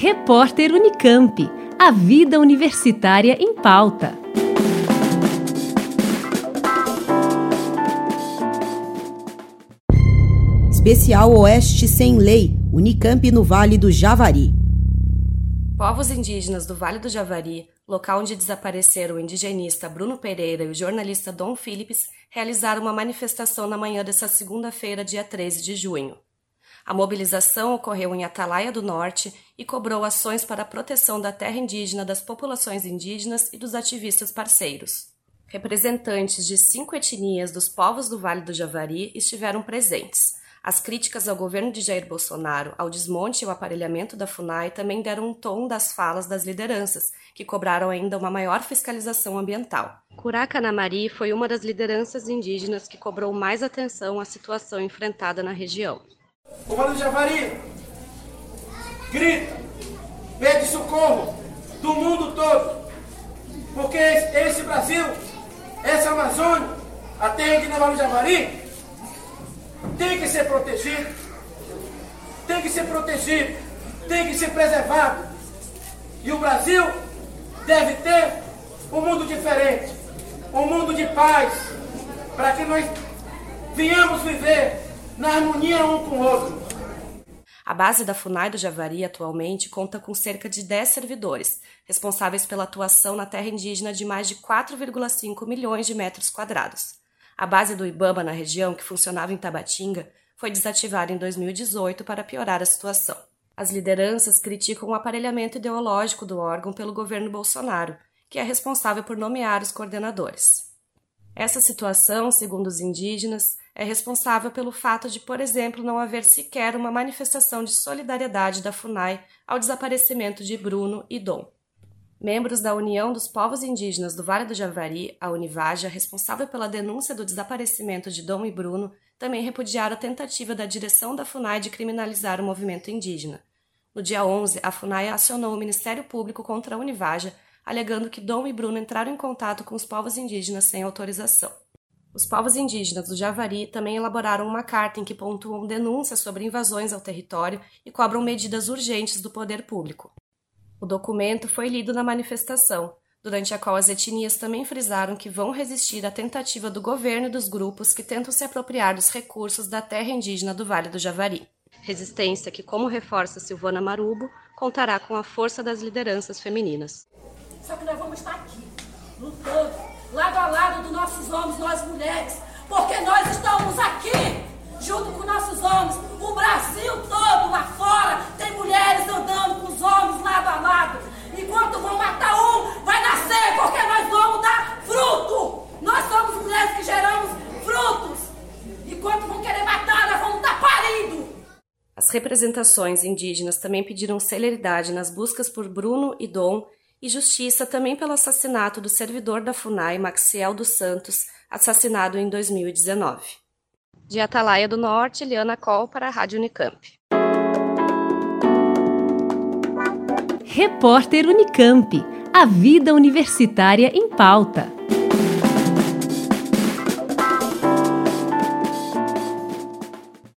Repórter Unicamp. A vida universitária em pauta. Especial Oeste Sem Lei. Unicamp no Vale do Javari. Povos indígenas do Vale do Javari, local onde desapareceram o indigenista Bruno Pereira e o jornalista Dom Phillips, realizaram uma manifestação na manhã dessa segunda-feira, dia 13 de junho. A mobilização ocorreu em Atalaia do Norte e cobrou ações para a proteção da terra indígena, das populações indígenas e dos ativistas parceiros. Representantes de cinco etnias dos povos do Vale do Javari estiveram presentes. As críticas ao governo de Jair Bolsonaro, ao desmonte e ao aparelhamento da FUNAI também deram um tom das falas das lideranças, que cobraram ainda uma maior fiscalização ambiental. Curaca Namari foi uma das lideranças indígenas que cobrou mais atenção à situação enfrentada na região. O Vale do Javari grita, pede socorro do mundo todo, porque esse Brasil, essa Amazônia, a terra de Vale do Javari, tem que ser protegido, tem que ser protegido, tem que ser preservado. E o Brasil deve ter um mundo diferente, um mundo de paz, para que nós venhamos viver na harmonia um com o outro. A base da FUNAI do Javari atualmente conta com cerca de 10 servidores, responsáveis pela atuação na terra indígena de mais de 4,5 milhões de metros quadrados. A base do IBAMA na região, que funcionava em Tabatinga, foi desativada em 2018 para piorar a situação. As lideranças criticam o aparelhamento ideológico do órgão pelo governo Bolsonaro, que é responsável por nomear os coordenadores. Essa situação, segundo os indígenas, é responsável pelo fato de, por exemplo, não haver sequer uma manifestação de solidariedade da FUNAI ao desaparecimento de Bruno e Dom. Membros da União dos Povos Indígenas do Vale do Javari, a Univaja, responsável pela denúncia do desaparecimento de Dom e Bruno, também repudiaram a tentativa da direção da FUNAI de criminalizar o movimento indígena. No dia 11, a FUNAI acionou o Ministério Público contra a Univaja, alegando que Dom e Bruno entraram em contato com os povos indígenas sem autorização. Os povos indígenas do Javari também elaboraram uma carta em que pontuam denúncias sobre invasões ao território e cobram medidas urgentes do poder público. O documento foi lido na manifestação, durante a qual as etnias também frisaram que vão resistir à tentativa do governo e dos grupos que tentam se apropriar dos recursos da terra indígena do Vale do Javari. Resistência que, como reforça Silvana Marubo, contará com a força das lideranças femininas. Só que nós vamos estar aqui, lutando lado a lado dos nossos homens, nós mulheres, porque nós estamos aqui, junto com nossos homens. O Brasil todo lá fora tem mulheres andando com os homens lado a lado. Enquanto vão matar um, vai nascer, porque nós vamos dar fruto. Nós somos mulheres que geramos frutos. Enquanto vão querer matar, nós vamos dar parido. As representações indígenas também pediram celeridade nas buscas por Bruno e Dom e justiça também pelo assassinato do servidor da FUNAI, Maxiel dos Santos, assassinado em 2019. De Atalaia do Norte, Eliana Col para a Rádio Unicamp. Repórter Unicamp. A vida universitária em pauta.